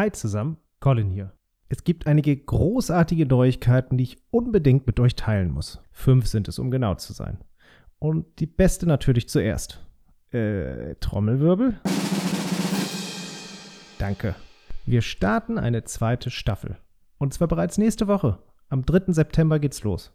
Hi zusammen, Colin hier. Es gibt einige großartige Neuigkeiten, die ich unbedingt mit euch teilen muss. Fünf sind es, um genau zu sein. Und die beste natürlich zuerst. Äh, Trommelwirbel? Danke. Wir starten eine zweite Staffel. Und zwar bereits nächste Woche. Am 3. September geht's los.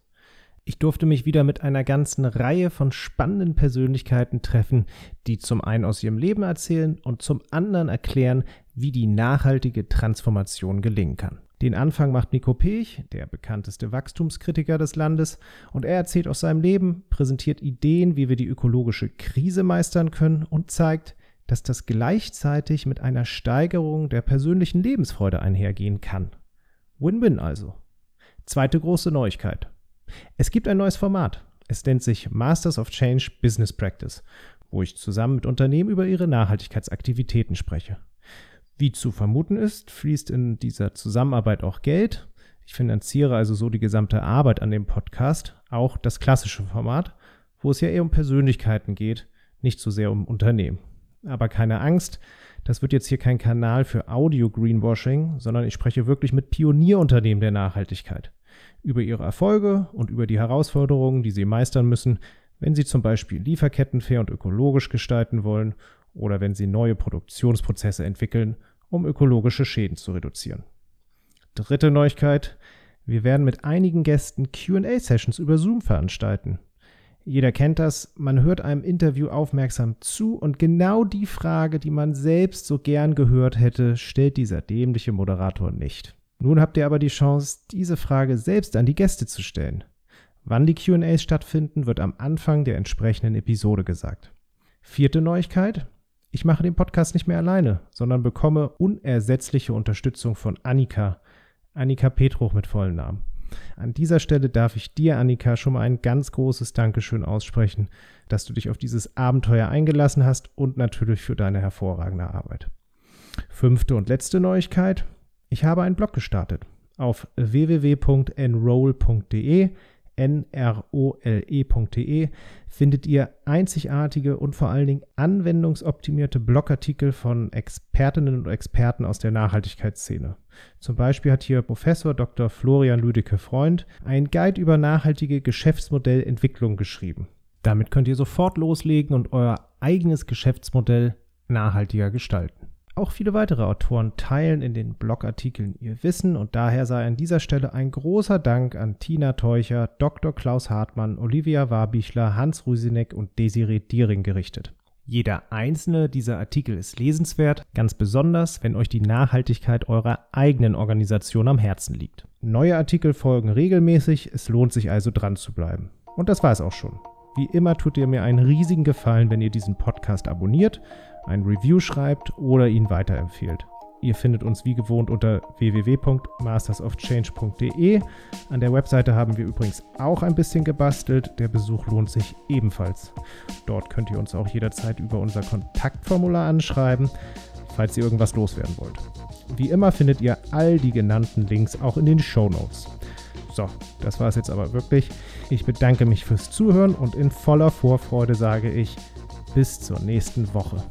Ich durfte mich wieder mit einer ganzen Reihe von spannenden Persönlichkeiten treffen, die zum einen aus ihrem Leben erzählen und zum anderen erklären, wie die nachhaltige Transformation gelingen kann. Den Anfang macht Nico Pech, der bekannteste Wachstumskritiker des Landes, und er erzählt aus seinem Leben, präsentiert Ideen, wie wir die ökologische Krise meistern können und zeigt, dass das gleichzeitig mit einer Steigerung der persönlichen Lebensfreude einhergehen kann. Win-win also. Zweite große Neuigkeit. Es gibt ein neues Format. Es nennt sich Masters of Change Business Practice, wo ich zusammen mit Unternehmen über ihre Nachhaltigkeitsaktivitäten spreche. Wie zu vermuten ist, fließt in dieser Zusammenarbeit auch Geld. Ich finanziere also so die gesamte Arbeit an dem Podcast, auch das klassische Format, wo es ja eher um Persönlichkeiten geht, nicht so sehr um Unternehmen. Aber keine Angst, das wird jetzt hier kein Kanal für Audio-Greenwashing, sondern ich spreche wirklich mit Pionierunternehmen der Nachhaltigkeit über ihre Erfolge und über die Herausforderungen, die sie meistern müssen, wenn sie zum Beispiel Lieferketten fair und ökologisch gestalten wollen oder wenn sie neue Produktionsprozesse entwickeln, um ökologische Schäden zu reduzieren. Dritte Neuigkeit. Wir werden mit einigen Gästen QA-Sessions über Zoom veranstalten. Jeder kennt das, man hört einem Interview aufmerksam zu und genau die Frage, die man selbst so gern gehört hätte, stellt dieser dämliche Moderator nicht. Nun habt ihr aber die Chance, diese Frage selbst an die Gäste zu stellen. Wann die QAs stattfinden, wird am Anfang der entsprechenden Episode gesagt. Vierte Neuigkeit. Ich mache den Podcast nicht mehr alleine, sondern bekomme unersetzliche Unterstützung von Annika. Annika Petruch mit vollen Namen. An dieser Stelle darf ich dir, Annika, schon mal ein ganz großes Dankeschön aussprechen, dass du dich auf dieses Abenteuer eingelassen hast und natürlich für deine hervorragende Arbeit. Fünfte und letzte Neuigkeit. Ich habe einen Blog gestartet auf www.enroll.de nrole.de findet ihr einzigartige und vor allen Dingen anwendungsoptimierte Blogartikel von Expertinnen und Experten aus der Nachhaltigkeitsszene. Zum Beispiel hat hier Professor Dr. Florian Lüdecke Freund einen Guide über nachhaltige Geschäftsmodellentwicklung geschrieben. Damit könnt ihr sofort loslegen und euer eigenes Geschäftsmodell nachhaltiger gestalten. Auch viele weitere Autoren teilen in den Blogartikeln ihr Wissen und daher sei an dieser Stelle ein großer Dank an Tina Teucher, Dr. Klaus Hartmann, Olivia Warbichler, Hans Rusinek und Desiree Diering gerichtet. Jeder einzelne dieser Artikel ist lesenswert, ganz besonders, wenn euch die Nachhaltigkeit eurer eigenen Organisation am Herzen liegt. Neue Artikel folgen regelmäßig, es lohnt sich also dran zu bleiben. Und das war es auch schon. Wie immer tut ihr mir einen riesigen Gefallen, wenn ihr diesen Podcast abonniert ein Review schreibt oder ihn weiterempfehlt. Ihr findet uns wie gewohnt unter www.mastersofchange.de. An der Webseite haben wir übrigens auch ein bisschen gebastelt. Der Besuch lohnt sich ebenfalls. Dort könnt ihr uns auch jederzeit über unser Kontaktformular anschreiben, falls ihr irgendwas loswerden wollt. Wie immer findet ihr all die genannten Links auch in den Show Notes. So, das war es jetzt aber wirklich. Ich bedanke mich fürs Zuhören und in voller Vorfreude sage ich, bis zur nächsten Woche.